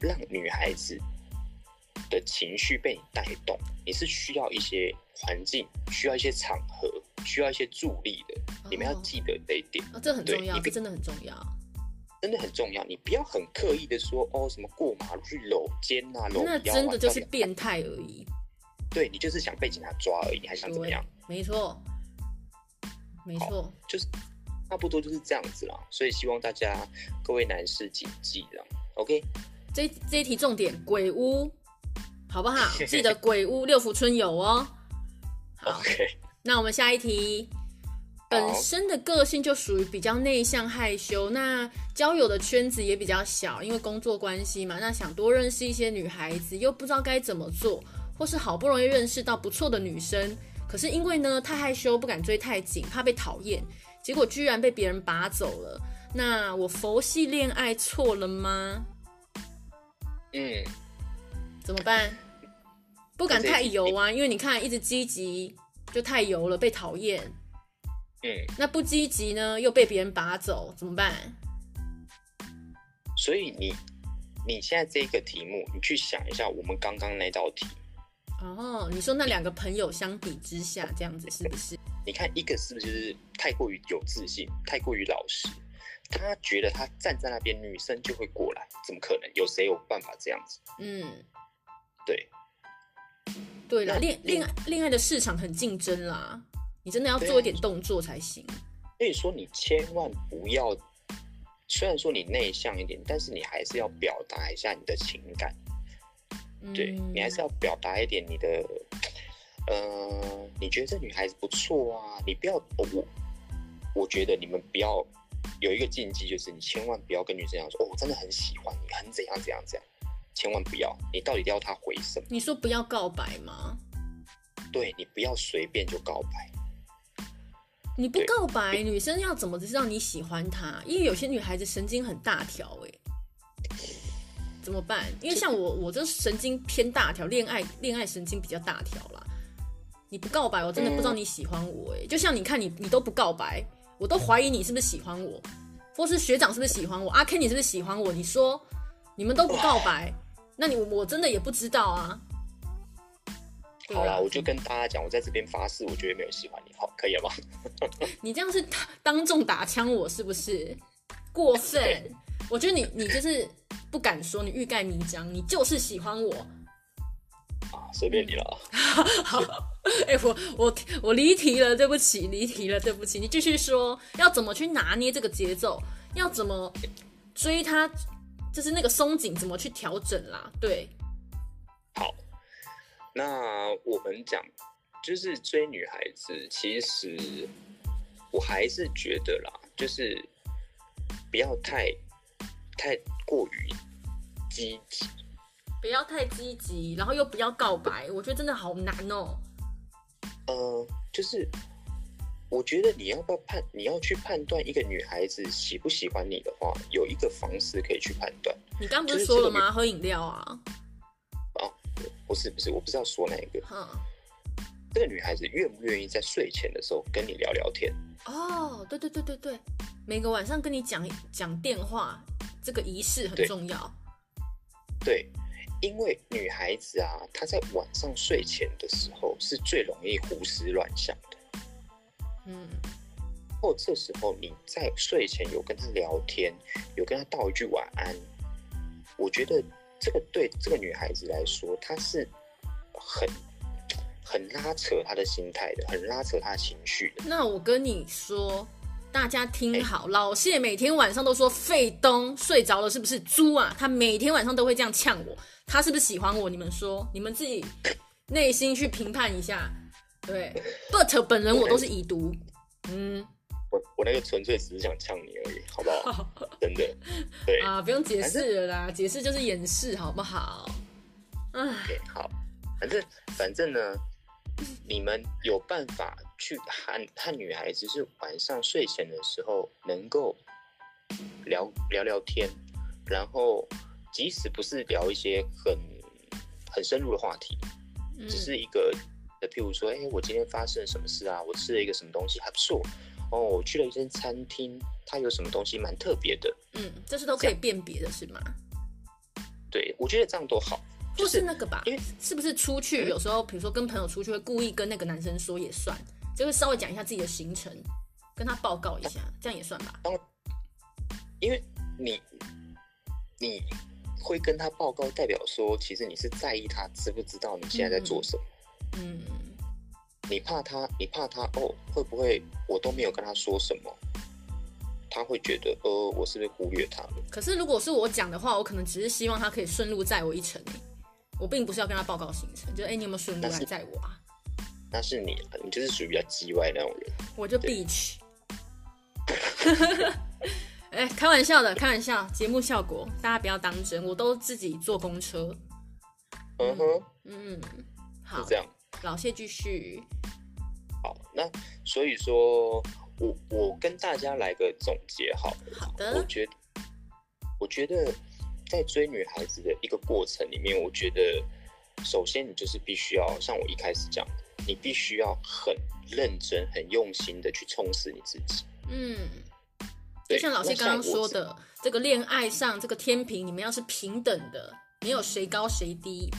让女孩子的情绪被你带动？你是需要一些环境，需要一些场合，需要一些助力的。你们要记得这一点，
哦，这很重要，这真的很重要，
真的很重要。你不要很刻意的说哦，什么过马路去搂肩啊，搂腰啊，
那真的就是变态而已。
对，你就是想被警察抓而已，你还想怎么样？
没错。没错，
就是差不多就是这样子啦，所以希望大家各位男士谨记啦，OK？
这这一题重点，鬼屋好不好？记得鬼屋六福村有哦。
好 OK，
那我们下一题，本身的个性就属于比较内向害羞，那交友的圈子也比较小，因为工作关系嘛，那想多认识一些女孩子，又不知道该怎么做。或是好不容易认识到不错的女生，可是因为呢太害羞，不敢追太紧，怕被讨厌，结果居然被别人拔走了。那我佛系恋爱错了吗？
嗯，
怎么办？不敢太油啊，因为你看一直积极就太油了，被讨厌。
嗯，
那不积极呢，又被别人拔走，怎么办？
所以你你现在这个题目，你去想一下我们刚刚那道题。
哦，你说那两个朋友相比之下，这样子是不是？
你看一个是不是就是太过于有自信，太过于老实？他觉得他站在那边，女生就会过来，怎么可能？有谁有办法这样子？
嗯，
对，
对了，恋恋爱恋爱的市场很竞争啦，你真的要做一点动作才行。
所以说，你千万不要，虽然说你内向一点，但是你还是要表达一下你的情感。嗯、对，你还是要表达一点你的，呃，你觉得这女孩子不错啊，你不要我，我觉得你们不要。有一个禁忌，就是你千万不要跟女生讲说，哦，我真的很喜欢你，很怎样怎样怎样，千万不要。你到底要她回什么？
你说不要告白吗？
对，你不要随便就告白。
你不告白，女生要怎么知道你喜欢她？因为有些女孩子神经很大条，哎，怎么办？因为像我，我这神经偏大条，恋爱恋爱神经比较大条啦。你不告白，我真的不知道你喜欢我，哎、嗯，就像你看你，你都不告白。我都怀疑你是不是喜欢我，或是学长是不是喜欢我？阿 Ken 你是不是喜欢我？你说你们都不告白，那你我真的也不知道啊。
好啦，我就跟大家讲，我在这边发誓，我绝对没有喜欢你，好，可以了吗？
你这样是当众打枪我是不是？过分！我觉得你你就是不敢说，你欲盖弥彰，你就是喜欢我。
啊，随便你了。
好。哎、欸，我我我离题了，对不起，离题了，对不起。你继续说，要怎么去拿捏这个节奏？要怎么追他？就是那个松紧，怎么去调整啦？对，
好。那我们讲，就是追女孩子，其实我还是觉得啦，就是不要太太过于积极，
不要太积极，然后又不要告白，我觉得真的好难哦。
呃，就是我觉得你要不要判，你要去判断一个女孩子喜不喜欢你的话，有一个方式可以去判断。
你刚不是说了吗？喝饮料啊？
哦，不是不是，我不是要说那一个。嗯。这个女孩子愿不愿意在睡前的时候跟你聊聊天？
哦，对对对对对，每个晚上跟你讲讲电话，这个仪式很重要。
对。对因为女孩子啊，她在晚上睡前的时候是最容易胡思乱想的。
嗯，
或这时候你在睡前有跟她聊天，有跟她道一句晚安，我觉得这个对这个女孩子来说，她是很很拉扯他的心态的，很拉扯他的情绪的。
那我跟你说。大家听好，欸、老谢每天晚上都说费东睡着了是不是猪啊？他每天晚上都会这样呛我，他是不是喜欢我？你们说，你们自己内心去评判一下。对，But 本人我都是已读。嗯，
我我那个纯粹只是想呛你而已，好不好？真的，对
啊，不用解释了啦，解释就是掩饰，好不好？
嗯，okay, 好，反正反正呢，你们有办法。去和和女孩子是晚上睡前的时候能够聊聊聊天，然后即使不是聊一些很很深入的话题，嗯、只是一个的，譬如说，哎、欸，我今天发生了什么事啊？我吃了一个什么东西还不错哦，我去了一间餐厅，它有什么东西蛮特别的。
嗯，这是都可以辨别的是吗？
对，我觉得这样多好。
不是那个吧？因为是不是出去有时候，比如说跟朋友出去，会故意跟那个男生说也算。就会稍微讲一下自己的行程，跟他报告一下，这样也算吧。
因为你你会跟他报告，代表说其实你是在意他知不知道你现在在做什么。
嗯，
你怕他，你怕他哦，会不会我都没有跟他说什么，他会觉得呃，我是不是忽略他了？
可是如果是我讲的话，我可能只是希望他可以顺路载我一程，我并不是要跟他报告行程，就哎、欸，你有没有顺路来载我啊？
那是你，你就是属于比较叽歪那种人。
我就 bitch。哎、欸，开玩笑的，开玩笑，节目效果，大家不要当真。我都自己坐公车。
嗯哼，
嗯，好，
是这样。
老谢继续。
好，那所以说，我我跟大家来个总结好，好。
好的。
我觉得，我觉得在追女孩子的一个过程里面，我觉得首先你就是必须要像我一开始讲的，你必须要很认真、很用心的去充实你自己。
嗯。就像老师刚刚说的，这个恋爱上这个天平，你们要是平等的，没有谁高谁低。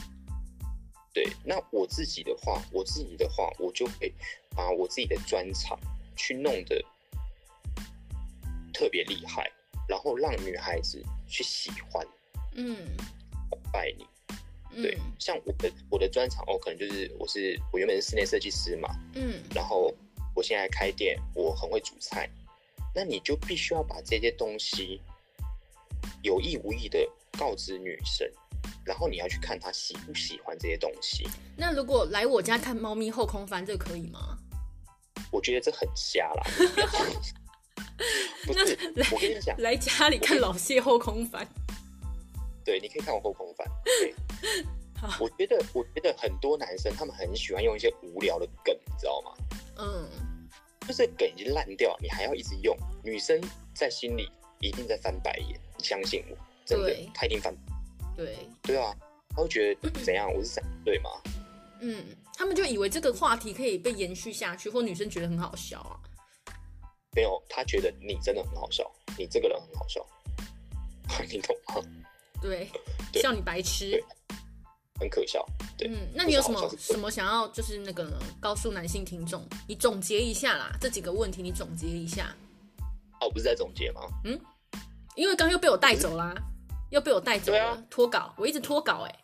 对，那我自己的话，我自己的话，我就会把我自己的专长去弄得特别厉害，然后让女孩子去喜欢，嗯，拜你。对，嗯、像我的我的专长哦，可能就是我是我原本是室内设计师嘛，嗯，然后我现在开店，我很会煮菜，那你就必须要把这些东西有意无意的告知女生。然后你要去看她喜不喜欢这些东西。
那如果来我家看猫咪后空翻，这个可以吗？
我觉得这很瞎啦。不是，我跟你讲，
来家里看老谢后空翻。
对，你可以看我后空翻。对，我觉得，我觉得很多男生他们很喜欢用一些无聊的梗，你知道吗？嗯。就是梗已经烂掉，你还要一直用。女生在心里一定在翻白眼，你相信我，真的，她一定翻。
对
对啊，他会觉得怎样？我是三对吗？
嗯，他们就以为这个话题可以被延续下去，或女生觉得很好笑啊。
没有，他觉得你真的很好笑，你这个人很好笑，你懂吗？
对，笑你白痴，
很可笑。对，
嗯，那你有什么什么想要就是那个呢？告诉男性听众，你总结一下啦，这几个问题你总结一下。
哦，不是在总结吗？
嗯，因为刚又被我带走啦。又被我带走了，脱、啊、稿，我一直脱稿、欸，哎，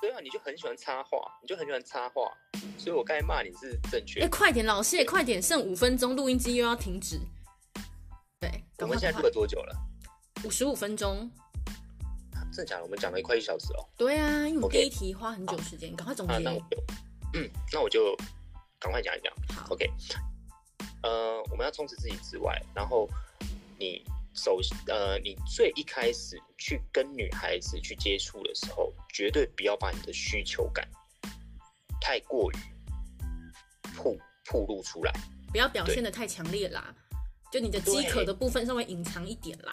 对啊，你就很喜欢插话，你就很喜欢插话，所以我刚才骂你是正确。
哎、欸，快点，老谢，快点，剩五分钟，录音机又要停止。对，
我们现在录了多久了？
五十五分钟。
真的假的？我们讲了一快一小时哦。
对啊，因为我们第一题花很久时间，赶.快总结、啊。那我就，
嗯，那我就赶快讲一讲。
好
，OK。呃，我们要充实自己之外，然后你。首呃，你最一开始去跟女孩子去接触的时候，绝对不要把你的需求感太过于曝曝露出来，
不要表现的太强烈啦。就你的饥渴的部分稍微隐藏一点啦。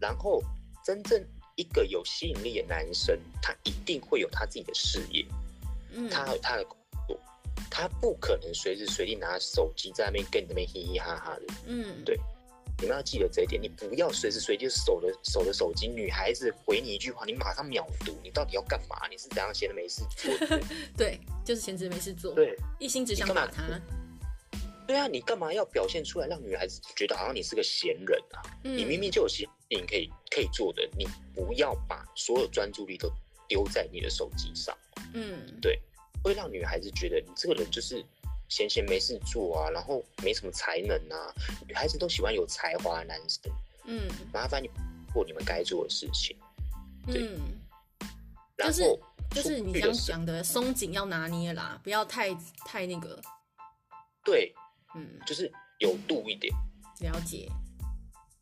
然后，真正一个有吸引力的男生，他一定会有他自己的事业，嗯，他有他的工作，他不可能随时随地拿手机在那边跟你那边嘻嘻哈哈的，嗯，对。你们要记得这一点，你不要随时随地守着守着手机。女孩子回你一句话，你马上秒读。你到底要干嘛？你是怎样闲的没事做？
对，就是闲着没事做。
对，
一心只想打他。
对啊，你干嘛要表现出来，让女孩子觉得好像你是个闲人啊？嗯、你明明就有些事情可以可以做的，你不要把所有专注力都丢在你的手机上。嗯，对，会让女孩子觉得你这个人就是。闲闲没事做啊，然后没什么才能啊，女孩子都喜欢有才华的男生。嗯，麻烦你做你们该做的事情。对，嗯、然后
就是就是你刚讲的松紧要拿捏啦，不要太太那个。
对，嗯，就是有度一点。
了解。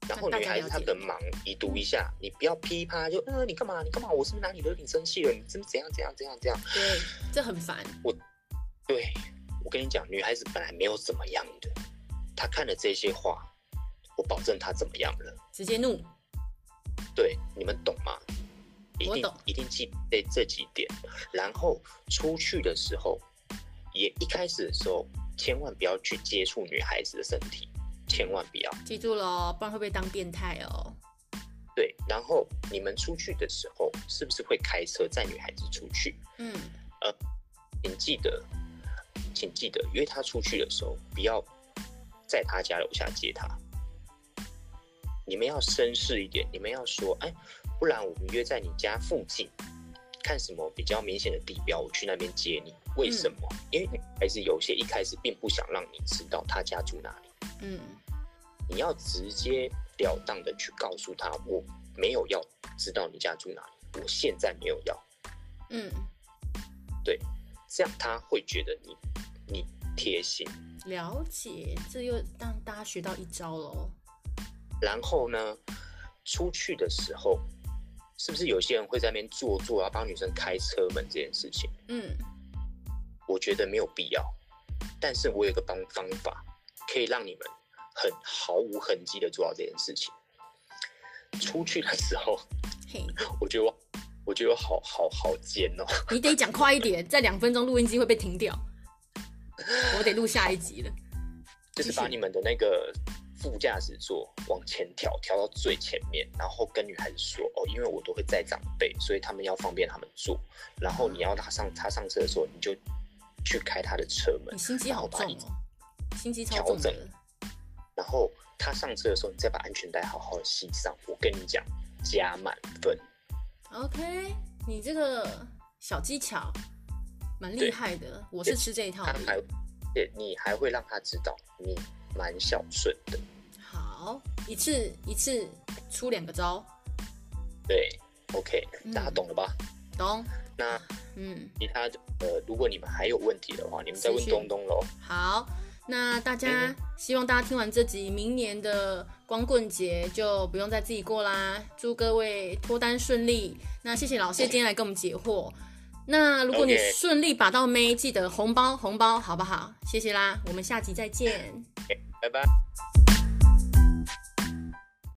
然后女孩子她很忙，你读一下，你不要噼啪就呃，你干嘛？你干嘛？我是不是哪里惹你生气了？你是不是怎样怎样怎样怎样？
对，这很烦。
我，对。我跟你讲，女孩子本来没有怎么样的，她看了这些话，我保证她怎么样了？
直接怒。
对，你们懂吗？一定一定记得这几点，然后出去的时候，也一开始的时候，千万不要去接触女孩子的身体，千万不要。记
住了，不然会被当变态哦。
对，然后你们出去的时候，是不是会开车载女孩子出去？嗯，呃，请记得。请记得约他出去的时候，不要在他家楼下接他。你们要绅士一点，你们要说，哎，不然我们约在你家附近，看什么比较明显的地标，我去那边接你。为什么？嗯、因为还是有些一开始并不想让你知道他家住哪里。嗯，你要直截了当的去告诉他，我没有要知道你家住哪里，我现在没有要。嗯，对，这样他会觉得你。你贴心，
了解，这又让大家学到一招喽。
然后呢，出去的时候，是不是有些人会在那边坐坐啊，帮女生开车门这件事情？嗯，我觉得没有必要。但是我有个方方法，可以让你们很毫无痕迹的做到这件事情。出去的时候，嘿，我觉得我，我觉得我好好好尖哦。
你得讲快一点，在两分钟录音机会被停掉。我得录下一集了。
就是把你们的那个副驾驶座往前调，调到最前面，然后跟女孩子说：“哦，因为我都会载长辈，所以他们要方便他们坐。然后你要他上他上车的时候，你就去开他的车门。”
你心机好重哦，心机超重的。
然后他上车的时候，你再把安全带好好的系上。我跟你讲，加满分。
OK，你这个小技巧蛮厉害的，我是吃这一套的。
你还会让他知道你蛮孝顺的。
好，一次一次出两个招。
对，OK，大家懂了吧？
懂。
那嗯，其他的呃，如果你们还有问题的话，你们再问东东喽。
好，那大家希望大家听完这集，明年的光棍节就不用再自己过啦。祝各位脱单顺利。那谢谢老谢今天来跟我们解惑。那如果你顺利把到妹，记得红包红包好不好？谢谢啦，我们下集再见，
拜拜。